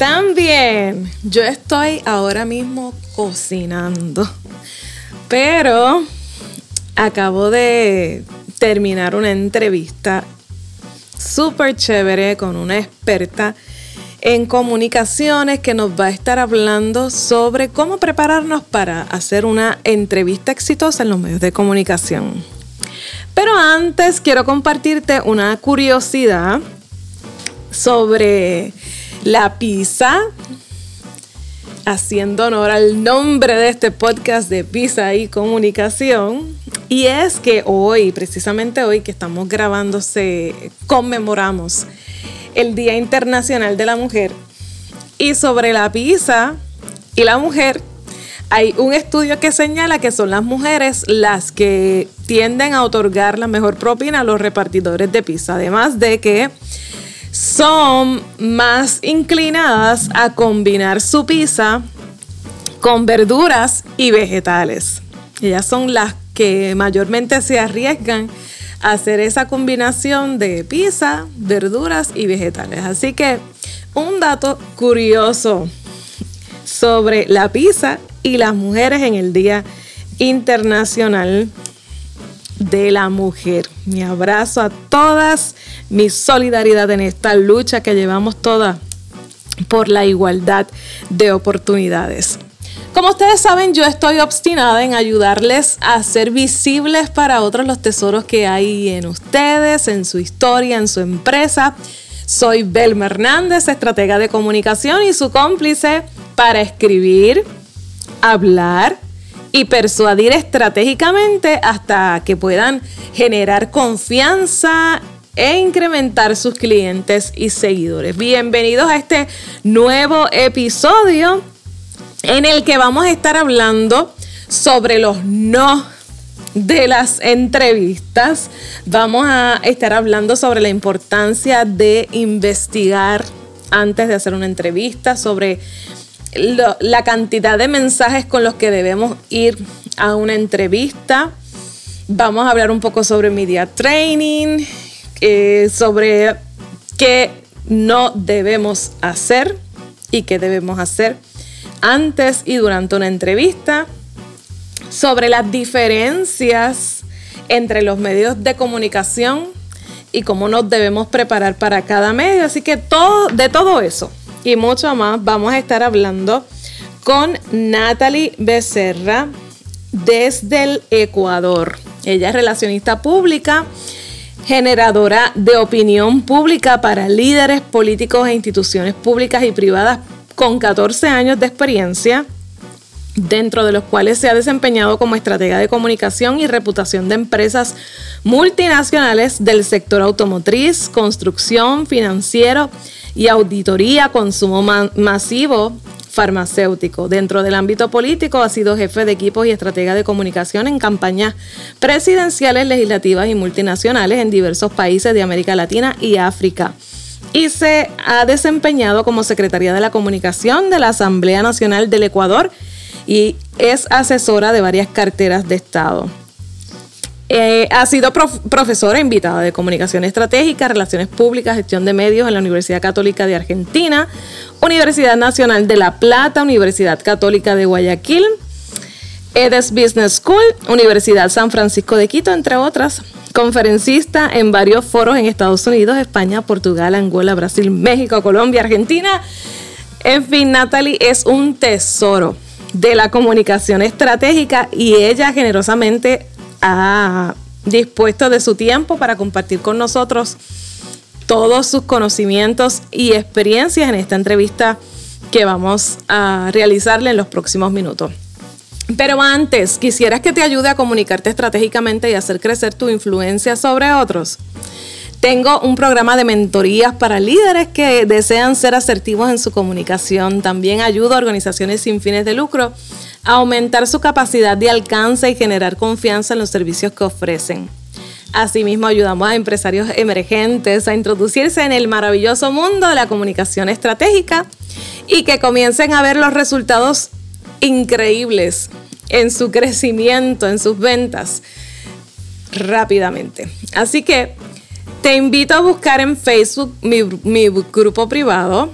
Hey, ¿están bien? Yo estoy ahora mismo cocinando, pero acabo de terminar una entrevista súper chévere con una experta en comunicaciones que nos va a estar hablando sobre cómo prepararnos para hacer una entrevista exitosa en los medios de comunicación. Pero antes quiero compartirte una curiosidad sobre la pizza, haciendo honor al nombre de este podcast de Pizza y Comunicación. Y es que hoy, precisamente hoy que estamos grabando, conmemoramos el Día Internacional de la Mujer. Y sobre la pizza y la mujer, hay un estudio que señala que son las mujeres las que tienden a otorgar la mejor propina a los repartidores de pizza. Además de que son más inclinadas a combinar su pizza con verduras y vegetales. Ellas son las que mayormente se arriesgan a hacer esa combinación de pizza, verduras y vegetales. Así que un dato curioso sobre la pizza y las mujeres en el Día Internacional de la Mujer. Mi abrazo a todas, mi solidaridad en esta lucha que llevamos todas por la igualdad de oportunidades. Como ustedes saben, yo estoy obstinada en ayudarles a ser visibles para otros los tesoros que hay en ustedes, en su historia, en su empresa. Soy Belma Hernández, estratega de comunicación y su cómplice para escribir, hablar y persuadir estratégicamente hasta que puedan generar confianza e incrementar sus clientes y seguidores. Bienvenidos a este nuevo episodio en el que vamos a estar hablando sobre los no de las entrevistas. Vamos a estar hablando sobre la importancia de investigar antes de hacer una entrevista, sobre la cantidad de mensajes con los que debemos ir a una entrevista. Vamos a hablar un poco sobre media training, eh, sobre qué no debemos hacer y qué debemos hacer antes y durante una entrevista, sobre las diferencias entre los medios de comunicación y cómo nos debemos preparar para cada medio. Así que todo, de todo eso y mucho más vamos a estar hablando con Natalie Becerra desde el Ecuador. Ella es relacionista pública, generadora de opinión pública para líderes políticos e instituciones públicas y privadas con 14 años de experiencia, dentro de los cuales se ha desempeñado como estratega de comunicación y reputación de empresas multinacionales del sector automotriz, construcción, financiero y auditoría, consumo masivo farmacéutico. Dentro del ámbito político ha sido jefe de equipos y estratega de comunicación en campañas presidenciales, legislativas y multinacionales en diversos países de América Latina y África y se ha desempeñado como secretaria de la comunicación de la Asamblea Nacional del Ecuador y es asesora de varias carteras de Estado. Eh, ha sido profesora invitada de comunicación estratégica, relaciones públicas, gestión de medios en la Universidad Católica de Argentina, Universidad Nacional de La Plata, Universidad Católica de Guayaquil, EDES Business School, Universidad San Francisco de Quito, entre otras. Conferencista en varios foros en Estados Unidos, España, Portugal, Angola, Brasil, México, Colombia, Argentina. En fin, Natalie es un tesoro de la comunicación estratégica y ella generosamente ha dispuesto de su tiempo para compartir con nosotros todos sus conocimientos y experiencias en esta entrevista que vamos a realizarle en los próximos minutos. Pero antes, ¿quisieras que te ayude a comunicarte estratégicamente y hacer crecer tu influencia sobre otros? Tengo un programa de mentorías para líderes que desean ser asertivos en su comunicación. También ayudo a organizaciones sin fines de lucro a aumentar su capacidad de alcance y generar confianza en los servicios que ofrecen. Asimismo, ayudamos a empresarios emergentes a introducirse en el maravilloso mundo de la comunicación estratégica y que comiencen a ver los resultados increíbles en su crecimiento, en sus ventas rápidamente. Así que Te invito a buscar en Facebook mi, mi grupo privado,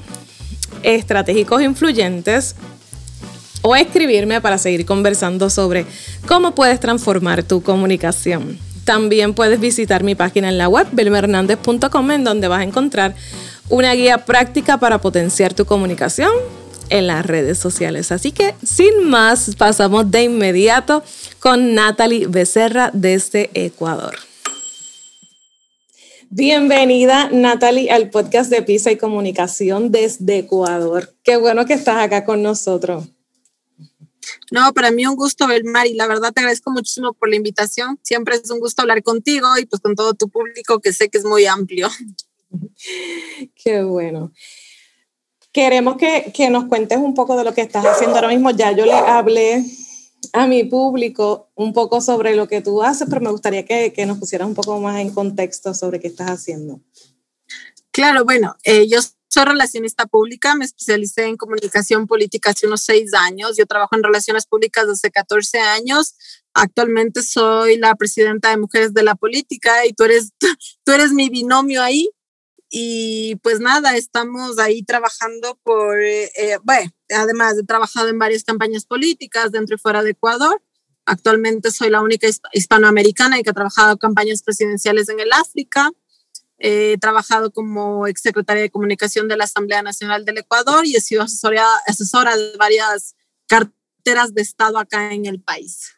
Estratégicos Influyentes, o escribirme para seguir conversando sobre cómo puedes transformar tu comunicación. También puedes visitar mi página en la web, belmernandez.com, en donde vas a encontrar una guía práctica para potenciar tu comunicación en las redes sociales. Así que sin más, pasamos de inmediato con Natalie Becerra desde Ecuador. Bienvenida Natalie al podcast de Pisa y Comunicación desde Ecuador. Qué bueno que estás acá con nosotros. No, para mí un gusto ver, Mari. La verdad te agradezco muchísimo por la invitación. Siempre es un gusto hablar contigo y pues con todo tu público que sé que es muy amplio. Qué bueno. Queremos que, que, nos cuentes un poco de lo que estás haciendo ahora mismo. Ya yo le hablé a mi público un poco sobre lo que tú haces, pero me gustaría que, que nos pusieras un poco más en contexto sobre qué estás haciendo. Claro, bueno, eh, yo soy relacionista pública, me especialicé en comunicación política hace unos seis años, yo trabajo en relaciones públicas desde 14 años, actualmente soy la presidenta de Mujeres de la Política y tú eres, tú eres mi binomio ahí, y pues nada, estamos ahí trabajando por, eh, eh, bueno, además he trabajado en varias campañas políticas dentro y fuera de Ecuador. Actualmente soy la única hispanoamericana que ha trabajado campañas presidenciales en el África. he trabajado como exsecretaria de comunicación de la Asamblea Nacional del Ecuador y he sido asesora, asesora de varias carteras de Estado acá en el país.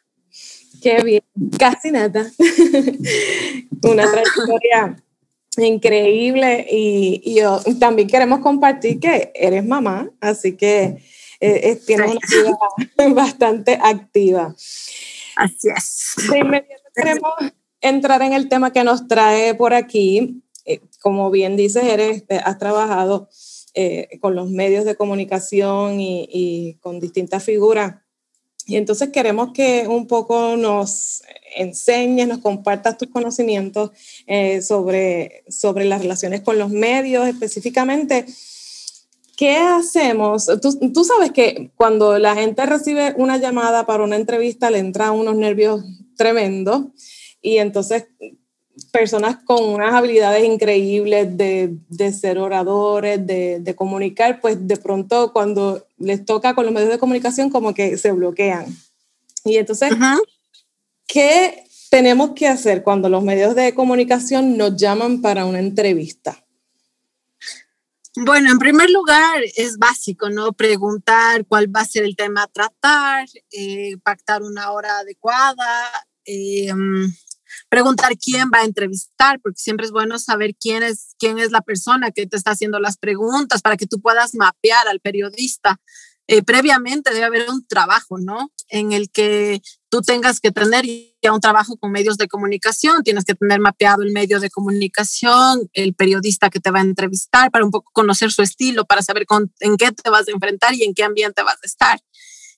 Qué bien, casi nada. Una trayectoria increíble y, yo también queremos compartir que eres mamá, así que eh, eh, tienes una vida bastante activa. Así es. De inmediato queremos entrar en el tema que nos trae por aquí. Eh, como bien dices, eres, has trabajado con los medios de comunicación y, y con distintas figuras y entonces queremos que un poco nos enseñes, nos compartas tus conocimientos eh, sobre, sobre las relaciones con los medios específicamente. ¿Qué hacemos? Tú, tú, sabes que cuando la gente recibe una llamada para una entrevista le entran unos nervios tremendos y entonces personas con unas habilidades increíbles de, de ser oradores, de, de, comunicar, pues de pronto cuando les toca con los medios de comunicación como que se bloquean. Y entonces, ¿qué tenemos que hacer cuando los medios de comunicación nos llaman para una entrevista? Bueno, en primer lugar, es básico, ¿no? Preguntar cuál va a ser el tema a tratar, eh, pactar una hora adecuada, eh, preguntar quién va a entrevistar, porque siempre es bueno saber quién es, quién es la persona que te está haciendo las preguntas para que tú puedas mapear al periodista. Eh, previamente debe haber un trabajo, ¿no? En el que tú tengas que tener ya un trabajo con medios de comunicación, tienes que tener mapeado el medio de comunicación, el periodista que te va a entrevistar, para un poco conocer su estilo, para saber con, en qué te vas a enfrentar y en qué ambiente vas a estar.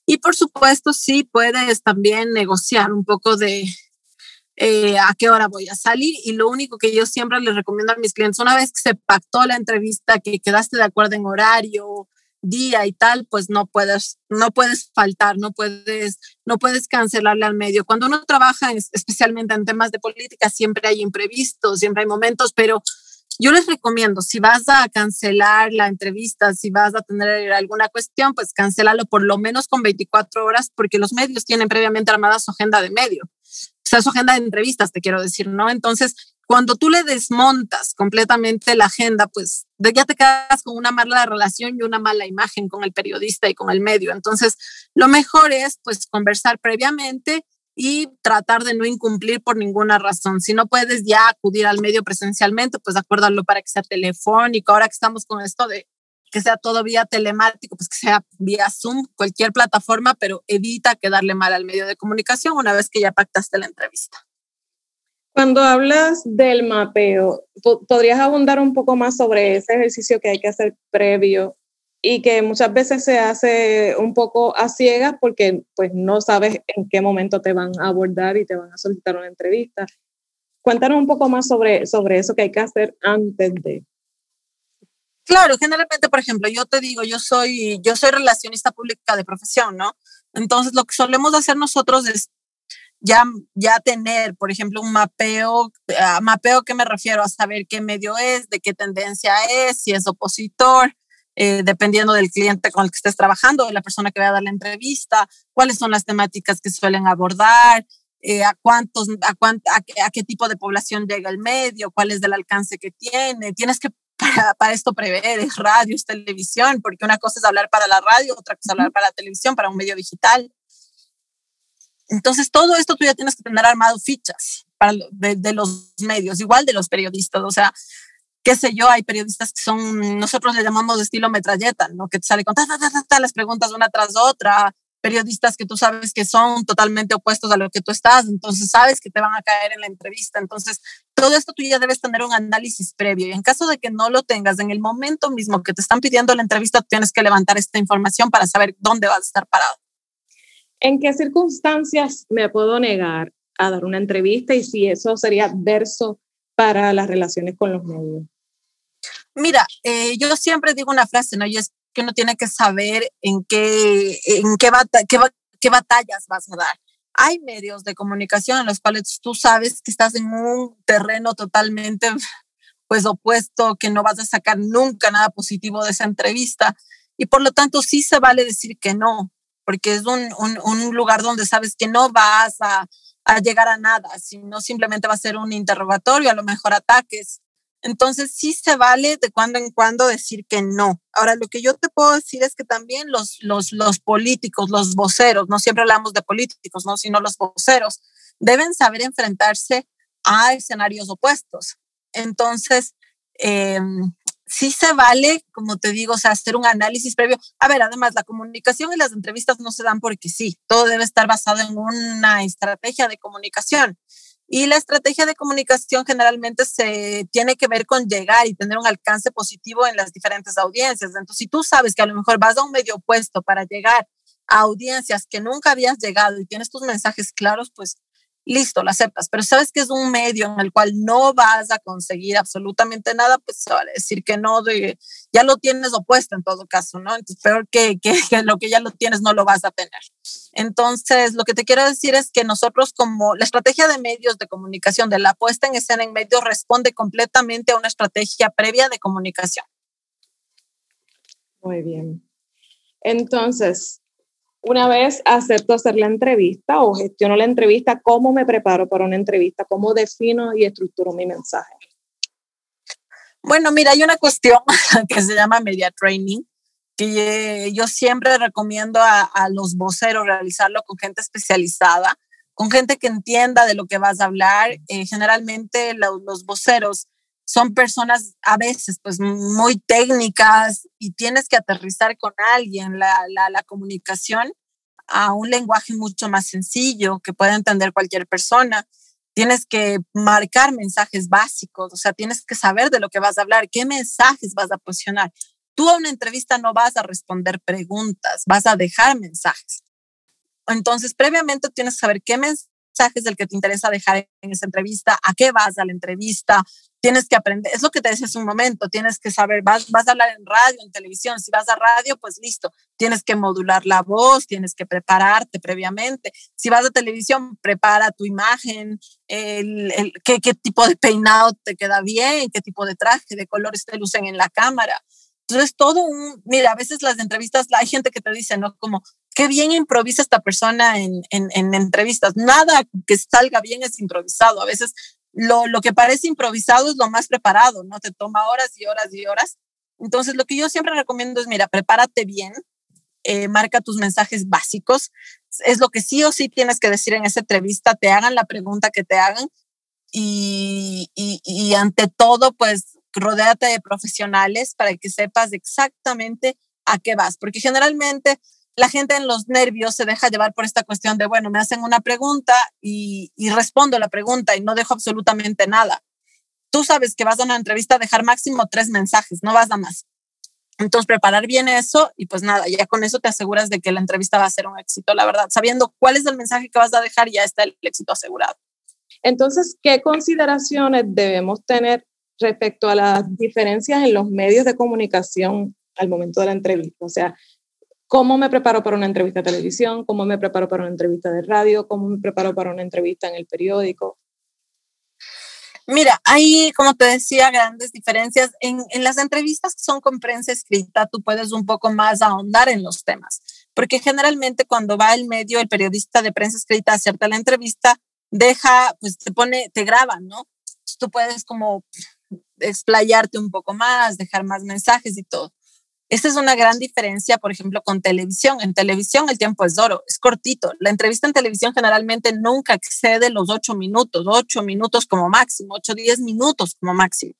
Y por supuesto, sí puedes también negociar un poco de, eh, a qué hora voy a salir y lo único que yo siempre les recomiendo a mis clientes, una vez que se pactó la entrevista, que quedaste de acuerdo en horario, día y tal, pues no puedes, no puedes faltar, no puedes, no puedes cancelarle al medio. Cuando uno trabaja especialmente en temas de política, siempre hay imprevistos, siempre hay momentos, pero yo les recomiendo, si vas a cancelar la entrevista, si vas a tener alguna cuestión, pues cancélalo por lo menos con 24 horas, porque los medios tienen previamente armada su agenda de medio sea, su agenda de entrevistas, te quiero decir, ¿no? Entonces, cuando tú le desmontas completamente la agenda, pues ya te quedas con una mala relación y una mala imagen con el periodista y con el medio. Entonces, lo mejor es pues conversar previamente y tratar de no incumplir por ninguna razón. Si no puedes ya acudir al medio presencialmente, pues acuérdalo para que sea telefónico. Ahora que estamos con esto de que sea todo vía telemático, pues que sea vía Zoom, cualquier plataforma, pero evita quedarle mal al medio de comunicación una vez que ya pactaste la entrevista. Cuando hablas del mapeo, ¿podrías abundar un poco más sobre ese ejercicio que hay que hacer previo y que muchas veces se hace un poco a ciegas porque pues no sabes en qué momento te van a abordar y te van a solicitar una entrevista? Cuéntanos un poco más sobre, sobre eso que hay que hacer antes de. Claro, generalmente, por ejemplo, yo te digo, yo soy, yo soy relacionista pública de profesión, ¿no? Entonces, lo que solemos hacer nosotros es ya, ya tener, por ejemplo, un mapeo, a mapeo que me refiero a saber qué medio es, de qué tendencia es, si es opositor, eh, dependiendo del cliente con el que estés trabajando, de la persona que va a dar la entrevista, cuáles son las temáticas que suelen abordar, eh, a cuántos, a, a, qué, tipo de población llega el medio, cuál es el alcance que tiene. Tienes que para, para, esto prever, es radio, es televisión, porque una cosa es hablar para la radio, otra cosa es hablar para la televisión, para un medio digital. Entonces, todo esto tú ya tienes que tener armado fichas para, de, de los medios, igual de los periodistas. O sea, qué sé yo, hay periodistas que son, nosotros le llamamos de estilo metralleta, ¿no? Que te sale con ta, ta, ta, ta, las preguntas una tras otra, periodistas que tú sabes que son totalmente opuestos a lo que tú estás, entonces sabes que te van a caer en la entrevista. Entonces, todo esto tú ya debes tener un análisis previo y en caso de que no lo tengas en el momento mismo que te están pidiendo la entrevista, tienes que levantar esta información para saber dónde vas a estar parado. ¿En qué circunstancias me puedo negar a dar una entrevista y si eso sería adverso para las relaciones con los medios? Mira, eh, yo siempre digo una frase, ¿no? Y es que uno tiene que saber en qué, en qué, qué, batallas vas a dar. Hay medios de comunicación en los cuales tú sabes que estás en un terreno totalmente pues opuesto, que no vas a sacar nunca nada positivo de esa entrevista y por lo tanto sí se vale decir que no, porque es un, un, un lugar donde sabes que no vas a, a, llegar a nada, sino simplemente va a ser un interrogatorio, a lo mejor ataques. Entonces sí se vale de cuando en cuando decir que no. Ahora, lo que yo te puedo decir es que también los, los, los políticos, los voceros, no siempre hablamos de políticos, ¿no? sino los voceros, deben saber enfrentarse a escenarios opuestos. Entonces, eh, sí se vale, como te digo, o sea, hacer un análisis previo. A ver, además, la comunicación y las entrevistas no se dan porque sí, todo debe estar basado en una estrategia de comunicación. Y la estrategia de comunicación generalmente se tiene que ver con llegar y tener un alcance positivo en las diferentes audiencias. Entonces, si tú sabes que a lo mejor vas a un medio opuesto para llegar a audiencias que nunca habías llegado y tienes tus mensajes claros, pues listo, lo aceptas, pero sabes que es un medio en el cual no vas a conseguir absolutamente nada, pues se vale decir que no, ya lo tienes opuesto en todo caso, ¿no? Entonces, peor que, que, que, lo que ya lo tienes no lo vas a tener. Entonces, lo que te quiero decir es que nosotros como la estrategia de medios de comunicación, de la puesta en escena en medios, responde completamente a una estrategia previa de comunicación. Muy bien. Entonces, una vez acepto hacer la entrevista o gestiono la entrevista, ¿cómo me preparo para una entrevista? ¿Cómo defino y estructuro mi mensaje? Bueno, mira, hay una cuestión que se llama media training, que yo siempre recomiendo a, los voceros realizarlo con gente especializada, con gente que entienda de lo que vas a hablar. Eh, generalmente los voceros son personas a veces pues muy técnicas y tienes que aterrizar con alguien la, la, la, comunicación a un lenguaje mucho más sencillo que pueda entender cualquier persona. Tienes que marcar mensajes básicos, o sea, tienes que saber de lo que vas a hablar, qué mensajes vas a posicionar. Tú a una entrevista no vas a responder preguntas, vas a dejar mensajes. Entonces, previamente tienes que saber qué mensajes del que te interesa dejar en esa entrevista, a qué vas a la entrevista, tienes que aprender, es lo que te decía hace un momento, tienes que saber, vas, vas a hablar en radio, en televisión, si vas a radio, pues listo, tienes que modular la voz, tienes que prepararte previamente, si vas a televisión, prepara tu imagen, el, el, qué, qué tipo de peinado te queda bien, qué tipo de traje, de colores te lucen en la cámara. Entonces, todo un, mira, a veces las entrevistas, hay gente que te dice, ¿no? Como, qué bien improvisa esta persona en, en, en entrevistas. Nada que salga bien es improvisado. A veces lo, que parece improvisado es lo más preparado, ¿no? Te toma horas y horas y horas. Entonces, lo que yo siempre recomiendo es, mira, prepárate bien, eh, marca tus mensajes básicos. Es lo que sí o sí tienes que decir en esa entrevista, te hagan la pregunta que te hagan y, y, y ante todo, pues, rodéate de profesionales para que sepas exactamente a qué vas, porque generalmente la gente en los nervios se deja llevar por esta cuestión de, bueno, me hacen una pregunta y, y, respondo la pregunta y no dejo absolutamente nada. Tú sabes que vas a una entrevista a dejar máximo tres mensajes, no vas a más. Entonces, preparar bien eso y pues nada, ya con eso te aseguras de que la entrevista va a ser un éxito, la verdad. Sabiendo cuál es el mensaje que vas a dejar, ya está el éxito asegurado. Entonces, ¿qué consideraciones debemos tener respecto a las diferencias en los medios de comunicación al momento de la entrevista? O sea, ¿Cómo me preparo para una entrevista de televisión? ¿Cómo me preparo para una entrevista de radio? ¿Cómo me preparo para una entrevista en el periódico? Mira, hay, como te decía, grandes diferencias. En, en, las entrevistas que son con prensa escrita, tú puedes un poco más ahondar en los temas, porque generalmente cuando va el medio, el periodista de prensa escrita a hacerte la entrevista, deja, pues te pone, te graba, ¿no? tú puedes como explayarte un poco más, dejar más mensajes y todo. Esta es una gran diferencia, por ejemplo, con televisión. En televisión el tiempo es oro, es cortito. La entrevista en televisión generalmente nunca excede los ocho minutos, ocho minutos como máximo, ocho, diez minutos como máximo.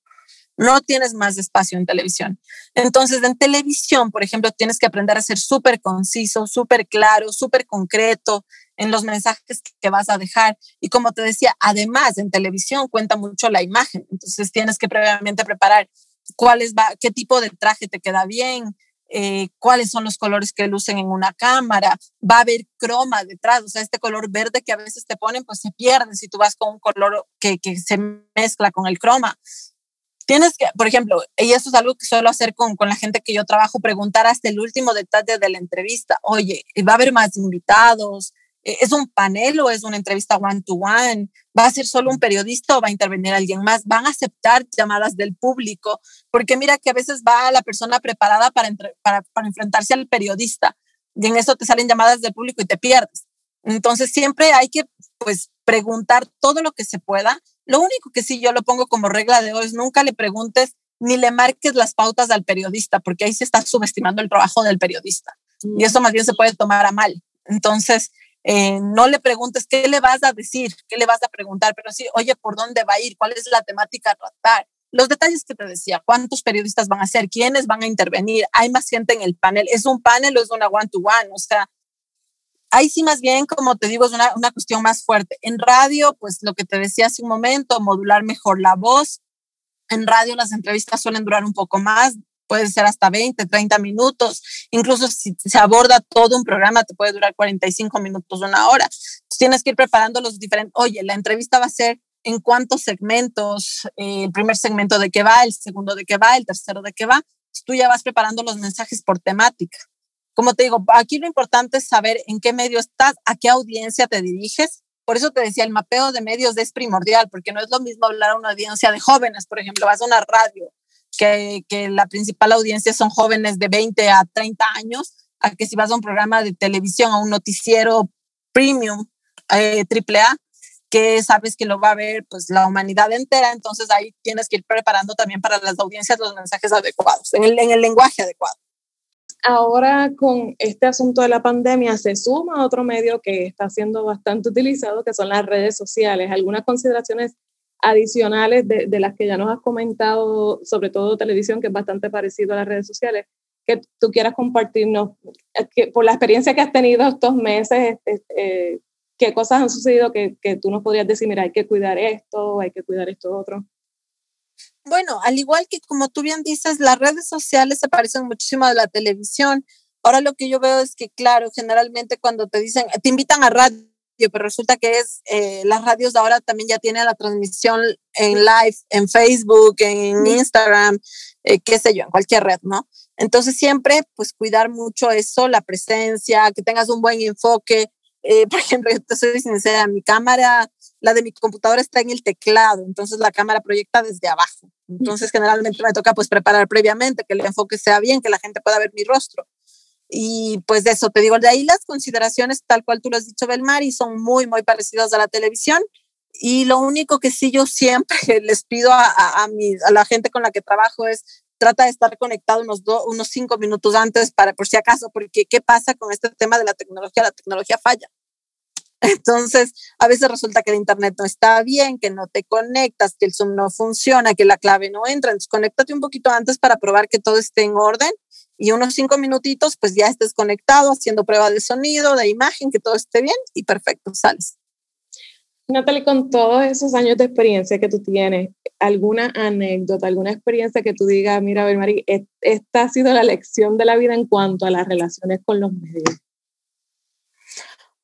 No tienes más espacio en televisión. Entonces, en televisión, por ejemplo, tienes que aprender a ser súper conciso, súper claro, súper concreto en los mensajes que vas a dejar. Y como te decía, además, en televisión cuenta mucho la imagen. Entonces, tienes que previamente preparar cuáles va, qué tipo de traje te queda bien, eh, cuáles son los colores que lucen en una cámara, va a haber croma detrás, o sea, este color verde que a veces te ponen, pues se pierde si tú vas con un color que, que se mezcla con el croma. Tienes que, por ejemplo, y eso es algo que suelo hacer con, con la gente que yo trabajo, preguntar hasta el último detalle de la entrevista. Oye, ¿va a haber más invitados? Eh, ¿Es un panel o es una entrevista one-to-one? ¿Va a ser solo un periodista o va a intervenir alguien más? ¿Van a aceptar llamadas del público? Porque mira que a veces va la persona preparada para, para, para enfrentarse al periodista y en eso te salen llamadas del público y te pierdes. Entonces siempre hay que pues preguntar todo lo que se pueda. Lo único que sí yo lo pongo como regla de hoy es nunca le preguntes ni le marques las pautas al periodista, porque ahí se está subestimando el trabajo del periodista. Y eso más bien se puede tomar a mal. Entonces, eh, no le preguntes qué le vas a decir, qué le vas a preguntar, pero sí, oye, ¿por dónde va a ir? ¿Cuál es la temática a tratar? Los detalles que te decía, cuántos periodistas van a ser, quiénes van a intervenir, hay más gente en el panel, es un panel o es una one-to-one, o sea, ahí sí más bien, como te digo, es una, una cuestión más fuerte. En radio, pues lo que te decía hace un momento, modular mejor la voz. En radio las entrevistas suelen durar un poco más, puede ser hasta 20, 30 minutos. Incluso si se aborda todo un programa, te puede durar 45 minutos, una hora. tienes que ir preparando los diferentes. Oye, la entrevista va a ser en cuántos segmentos, eh, el primer segmento de qué va, el segundo de qué va, el tercero de qué va. Tú ya vas preparando los mensajes por temática. Como te digo, aquí lo importante es saber en qué medio estás, a qué audiencia te diriges. Por eso te decía, el mapeo de medios es primordial, porque no es lo mismo hablar a una audiencia de jóvenes, por ejemplo, vas a una radio que, que la principal audiencia son jóvenes de 20 a 30 años, a que si vas a un programa de televisión, a un noticiero premium, eh, triple A, que sabes que lo va a ver pues la humanidad entera, entonces ahí tienes que ir preparando también para las audiencias los mensajes adecuados, en el, en el lenguaje adecuado. Ahora con este asunto de la pandemia se suma otro medio que está siendo bastante utilizado, que son las redes sociales. ¿Algunas consideraciones adicionales de, de, las que ya nos has comentado, sobre todo televisión, que es bastante parecido a las redes sociales, que tú quieras compartirnos que, por la experiencia que has tenido estos meses, eh, qué cosas han sucedido que, que, tú nos podrías decir, mira, hay que cuidar esto, hay que cuidar esto otro. Bueno, al igual que como tú bien dices, las redes sociales se parecen muchísimo a la televisión. Ahora lo que yo veo es que, claro, generalmente cuando te dicen, te invitan a radio, pero resulta que es, eh, las radios de ahora también ya tienen la transmisión en live, en Facebook, en Instagram, eh, qué sé yo, en cualquier red, ¿no? Entonces siempre, pues cuidar mucho eso, la presencia, que tengas un buen enfoque. Eh, por ejemplo, yo te soy sincera, mi cámara, la de mi computadora está en el teclado, entonces la cámara proyecta desde abajo. Entonces generalmente me toca pues preparar previamente, que el enfoque sea bien, que la gente pueda ver mi rostro. Y pues de eso te digo, de ahí las consideraciones, tal cual tú lo has dicho, Belmari, son muy, muy parecidas a la televisión. Y lo único que sí yo siempre les pido a, a, a la gente con la que trabajo es trata de estar conectado unos, unos cinco minutos antes para por si acaso, porque ¿qué pasa con este tema de la tecnología? La tecnología falla. Entonces, a veces resulta que el internet no está bien, que no te conectas, que el Zoom no funciona, que la clave no entra. Entonces, conéctate un poquito antes para probar que todo esté en orden y unos cinco minutitos, pues ya estés conectado, haciendo prueba de sonido, de imagen, que todo esté bien y perfecto, sales. Natalie, con todos esos años de experiencia que tú tienes, ¿alguna anécdota, alguna experiencia que tú digas, mira, a ver, Mari, esta ha sido la lección de la vida en cuanto a las relaciones con los medios?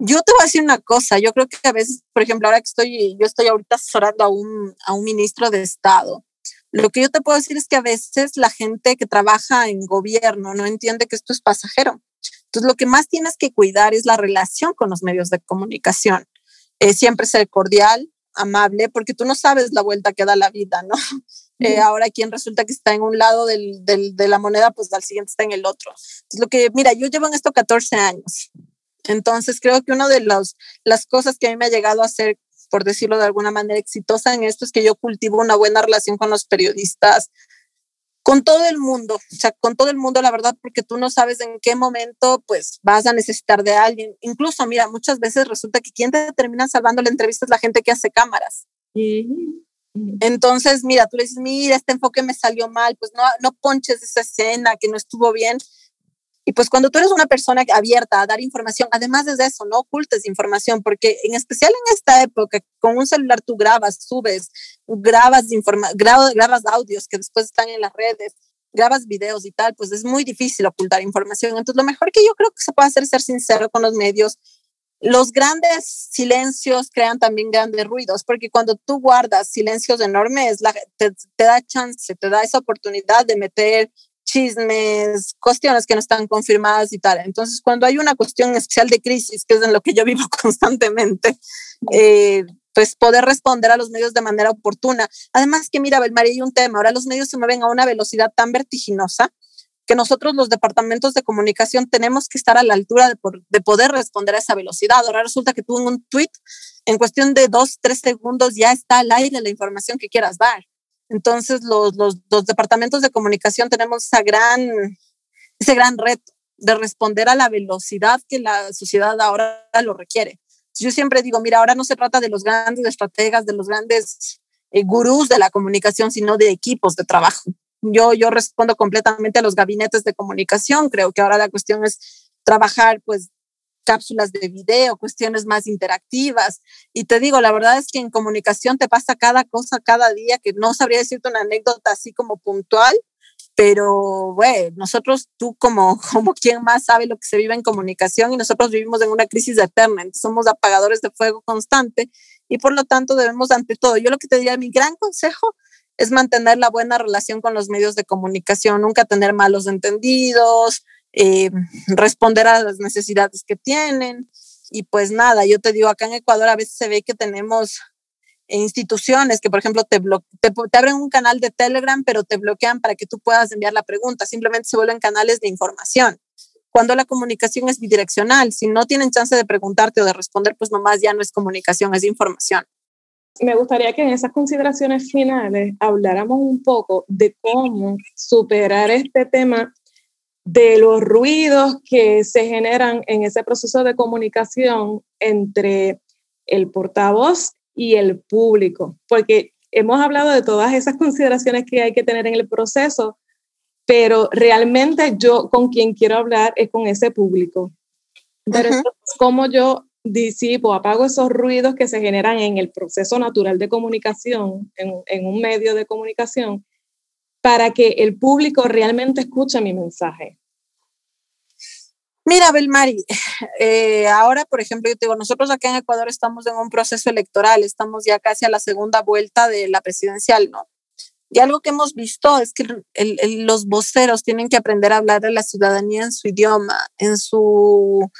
Yo te voy a decir una cosa, yo creo que a veces, por ejemplo, ahora que estoy, yo estoy ahorita asesorando a un, a un ministro de Estado lo que yo te puedo decir es que a veces la gente que trabaja en gobierno no entiende que esto es pasajero. Entonces lo que más tienes que cuidar es la relación con los medios de comunicación. Eh, siempre ser cordial, amable, porque tú no sabes la vuelta que da la vida, ¿no? Eh, ahora quien resulta que está en un lado del, del, de la moneda, pues al siguiente está en el otro. Entonces, lo que, mira, yo llevo en esto 14 años. Entonces, creo que una de los, las cosas que a mí me ha llegado a hacer, por decirlo de alguna manera, exitosa en esto es que yo cultivo una buena relación con los periodistas, con todo el mundo, o sea, con todo el mundo, la verdad, porque tú no sabes en qué momento, pues, vas a necesitar de alguien. Incluso, mira, muchas veces resulta que quien te termina salvando la entrevista es la gente que hace cámaras. Entonces, mira, tú le dices, mira, este enfoque me salió mal, pues no, no ponches esa escena que no estuvo bien. Y pues cuando tú eres una persona abierta a dar información, además de eso, no ocultes información, porque en especial en esta época, con un celular tú grabas, subes, grabas, grabas, grabas audios que después están en las redes, grabas videos y tal, pues es muy difícil ocultar información. Entonces, lo mejor que yo creo que se puede hacer es ser sincero con los medios. Los grandes silencios crean también grandes ruidos, porque cuando tú guardas silencios enormes, la, te, te da chance, te da esa oportunidad de meter chismes, cuestiones que no están confirmadas y tal. Entonces, cuando hay una cuestión especial de crisis, que es en lo que yo vivo constantemente, eh, pues poder responder a los medios de manera oportuna. Además que, mira, Belmaría, hay un tema, ahora los medios se mueven a una velocidad tan vertiginosa que nosotros los departamentos de comunicación tenemos que estar a la altura de, de poder responder a esa velocidad. Ahora resulta que tú en un tweet, en cuestión de dos, tres segundos, ya está al aire la información que quieras dar. Entonces, los, los, los departamentos de comunicación tenemos esa gran, ese gran reto de responder a la velocidad que la sociedad ahora lo requiere. Yo siempre digo, mira, ahora no se trata de los grandes estrategas, de los grandes eh, gurús de la comunicación, sino de equipos de trabajo. Yo, yo respondo completamente a los gabinetes de comunicación. Creo que ahora la cuestión es trabajar pues cápsulas de video, cuestiones más interactivas. Y te digo, la verdad es que en comunicación te pasa cada cosa cada día que no sabría decirte una anécdota así como puntual, pero bueno, nosotros, tú como, como quien más sabe lo que se vive en comunicación y nosotros vivimos en una crisis eterna, somos apagadores de fuego constante y por lo tanto debemos ante todo, yo lo que te diría, mi gran consejo es mantener la buena relación con los medios de comunicación, nunca tener malos entendidos, eh, responder a las necesidades que tienen. Y pues nada, yo te digo, acá en Ecuador a veces se ve que tenemos instituciones que, por ejemplo, te, te, te, abren un canal de Telegram, pero te bloquean para que tú puedas enviar la pregunta. Simplemente se vuelven canales de información. Cuando la comunicación es bidireccional, si no tienen chance de preguntarte o de responder, pues nomás ya no es comunicación, es información. Me gustaría que en esas consideraciones finales habláramos un poco de cómo superar este tema de los ruidos que se generan en ese proceso de comunicación entre el portavoz y el público, porque hemos hablado de todas esas consideraciones que hay que tener en el proceso, pero realmente yo con quien quiero hablar es con ese público. Pero cómo yo disipo, apago esos ruidos que se generan en el proceso natural de comunicación, en, en un medio de comunicación, para que el público realmente escuche mi mensaje? Mira, Belmari, eh, ahora, por ejemplo, yo te digo, nosotros acá en Ecuador estamos en un proceso electoral, estamos ya casi a la segunda vuelta de la presidencial, ¿no? Y algo que hemos visto es que los voceros tienen que aprender a hablar de la ciudadanía en su idioma, en su,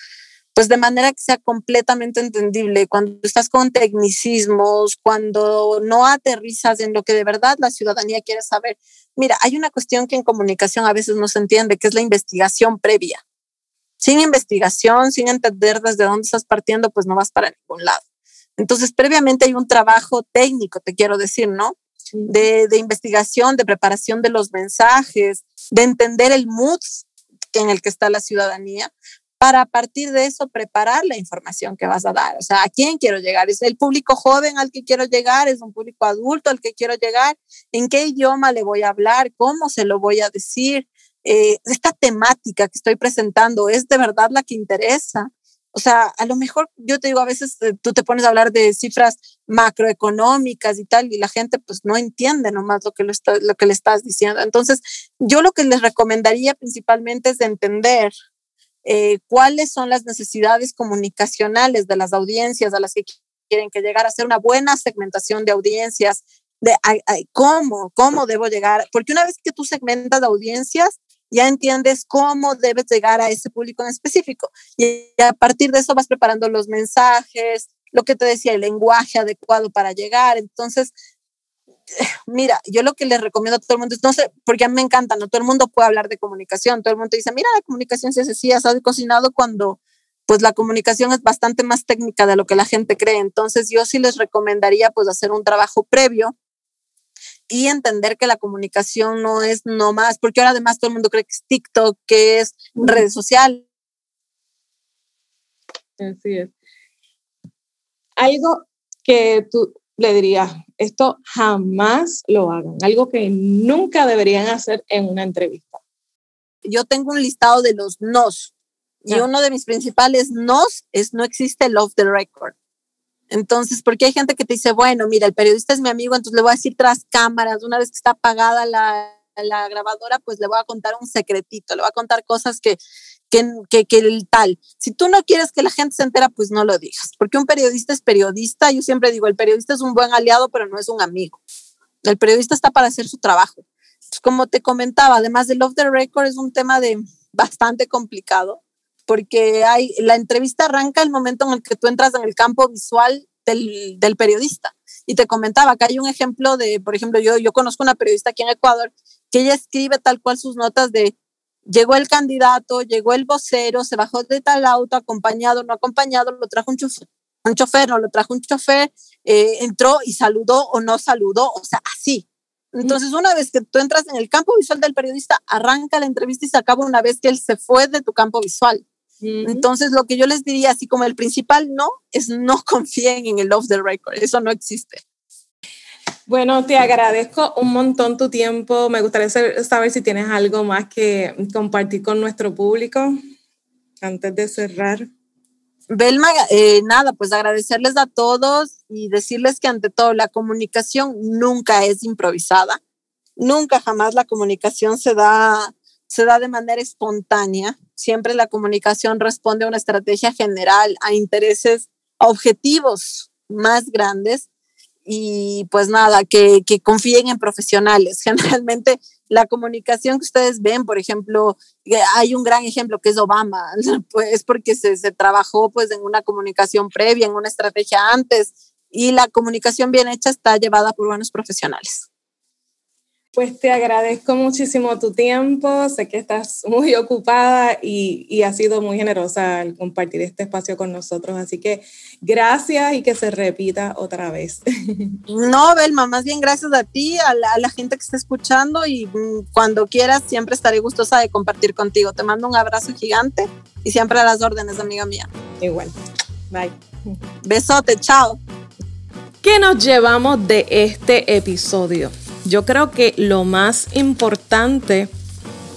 pues de manera que sea completamente entendible. Cuando estás con tecnicismos, cuando no aterrizas en lo que de verdad la ciudadanía quiere saber. Mira, hay una cuestión que en comunicación a veces no se entiende, que es la investigación previa sin investigación, sin entender desde dónde estás partiendo, pues no vas para ningún lado. Entonces, previamente hay un trabajo técnico, te quiero decir, ¿no? De, de investigación, de preparación de los mensajes, de entender el mood en el que está la ciudadanía, para a partir de eso preparar la información que vas a dar. O sea, ¿a quién quiero llegar? ¿Es el público joven al que quiero llegar? ¿Es un público adulto al que quiero llegar? ¿En qué idioma le voy a hablar? ¿Cómo se lo voy a decir? Eh, esta temática que estoy presentando es de verdad la que interesa. O sea, a lo mejor yo te digo, a veces eh, tú te pones a hablar de cifras macroeconómicas y tal, y la gente pues no entiende nomás lo que, lo, que le estás diciendo. Entonces, yo lo que les recomendaría principalmente es de entender eh, cuáles son las necesidades comunicacionales de las audiencias a las que quieren que llegar a hacer una buena segmentación de audiencias, de cómo, cómo debo llegar, porque una vez que tú segmentas audiencias, ya entiendes cómo debes llegar a ese público en específico. Y a partir de eso vas preparando los mensajes, lo que te decía, el lenguaje adecuado para llegar. Entonces, mira, yo lo que les recomiendo a todo el mundo es, no sé, porque a mí me encanta, no todo el mundo puede hablar de comunicación, todo el mundo dice, mira, la comunicación se hace así, asado cocinado cuando pues la comunicación es bastante más técnica de lo que la gente cree. Entonces yo sí les recomendaría pues hacer un trabajo previo y entender que la comunicación no es nomás, porque ahora además todo el mundo cree que es TikTok, que es redes sociales. Así es. Algo que tú le dirías, esto jamás lo hagan, algo que nunca deberían hacer en una entrevista. Yo tengo un listado de los nos y uno de mis principales nos es no existe love the record. Entonces, porque hay gente que te dice, bueno, mira, el periodista es mi amigo, entonces le voy a decir tras cámaras, una vez que está apagada la, la grabadora, pues le voy a contar un secretito, le voy a contar cosas que, que, que, el tal. Si tú no quieres que la gente se entera, pues no lo digas, porque un periodista es periodista. Yo siempre digo, el periodista es un buen aliado, pero no es un amigo. El periodista está para hacer su trabajo. como te comentaba, además de Love the Record, es un tema de bastante complicado porque hay, la entrevista arranca el momento en el que tú entras en el campo visual del, del, periodista. Y te comentaba que hay un ejemplo de, por ejemplo, yo, yo conozco una periodista aquí en Ecuador que ella escribe tal cual sus notas de llegó el candidato, llegó el vocero, se bajó de tal auto, acompañado, no acompañado, lo trajo un chofer, un chofer, no lo trajo un chofer, eh, entró y saludó o no saludó, o sea, así. Entonces, una vez que tú entras en el campo visual del periodista, arranca la entrevista y se acaba una vez que él se fue de tu campo visual. Entonces, lo que yo les diría, así como el principal no, es no confíen en el off the record. Eso no existe. Bueno, te agradezco un montón tu tiempo. Me gustaría saber si tienes algo más que compartir con nuestro público antes de cerrar. Belma, eh, nada, pues agradecerles a todos y decirles que ante todo la comunicación nunca es improvisada. Nunca jamás la comunicación se da, se da de manera espontánea siempre la comunicación responde a una estrategia general, a intereses, a objetivos más grandes y pues nada, que, que, confíen en profesionales. Generalmente la comunicación que ustedes ven, por ejemplo, hay un gran ejemplo que es Obama, pues porque se, se trabajó pues en una comunicación previa, en una estrategia antes y la comunicación bien hecha está llevada por buenos profesionales. Pues te agradezco muchísimo tu tiempo, sé que estás muy ocupada y, y has sido muy generosa al compartir este espacio con nosotros, así que gracias y que se repita otra vez. No, Belma, más bien gracias a ti, a la, a la gente que está escuchando y mm, cuando quieras siempre estaré gustosa de compartir contigo. Te mando un abrazo gigante y siempre a las órdenes, amiga mía. Igual, bye. Besote, chao. ¿Qué nos llevamos de este episodio? Yo creo que lo más importante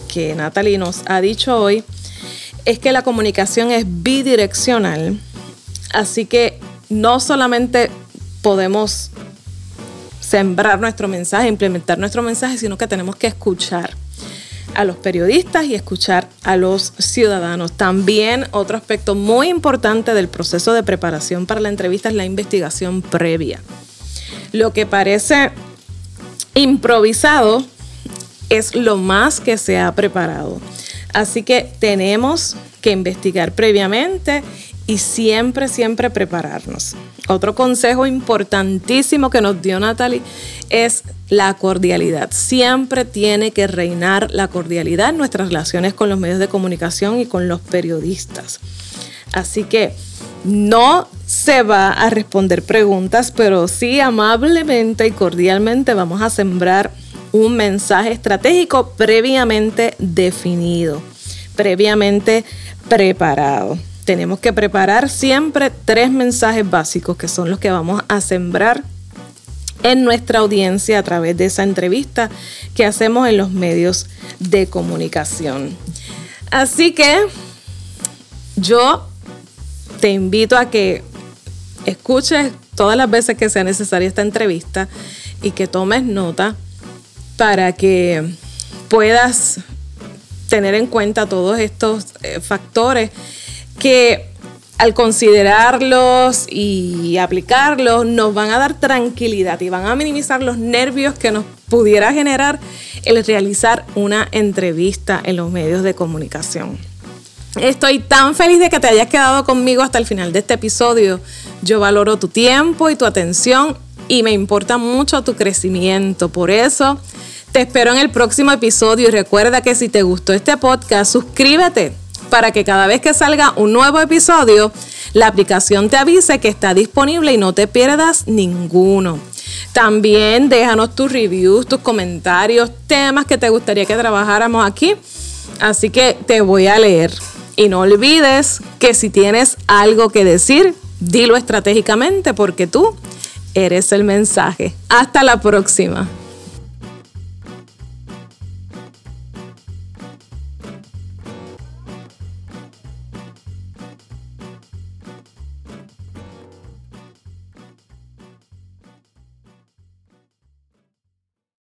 que Natalie nos ha dicho hoy es que la comunicación es bidireccional, así que no solamente podemos sembrar nuestro mensaje, implementar nuestro mensaje, sino que tenemos que escuchar a los periodistas y escuchar a los ciudadanos. También otro aspecto muy importante del proceso de preparación para la entrevista es la investigación previa. Lo que parece improvisado es lo más que se ha preparado. Así que tenemos que investigar previamente y siempre, siempre prepararnos. Otro consejo importantísimo que nos dio Natalie es la cordialidad. Siempre tiene que reinar la cordialidad en nuestras relaciones con los medios de comunicación y con los periodistas. Así que no se va a responder preguntas, pero sí amablemente y cordialmente vamos a sembrar un mensaje estratégico previamente definido, previamente preparado. Tenemos que preparar siempre tres mensajes básicos que son los que vamos a sembrar en nuestra audiencia a través de esa entrevista que hacemos en los medios de comunicación. Así que yo te invito a que escuches todas las veces que sea necesaria esta entrevista y que tomes nota para que puedas tener en cuenta todos estos eh, factores que al considerarlos y aplicarlos, nos van a dar tranquilidad y van a minimizar los nervios que nos pudiera generar el realizar una entrevista en los medios de comunicación. Estoy tan feliz de que te hayas quedado conmigo hasta el final de este episodio. Yo valoro tu tiempo y tu atención y me importa mucho tu crecimiento. Por eso te espero en el próximo episodio y recuerda que si te gustó este podcast, suscríbete para que cada vez que salga un nuevo episodio, la aplicación te avise que está disponible y no te pierdas ninguno. También déjanos tus reviews, tus comentarios, temas que te gustaría que trabajáramos aquí. Así que te voy a leer. Y no olvides que si tienes algo que decir, dilo estratégicamente porque tú eres el mensaje. Hasta la próxima.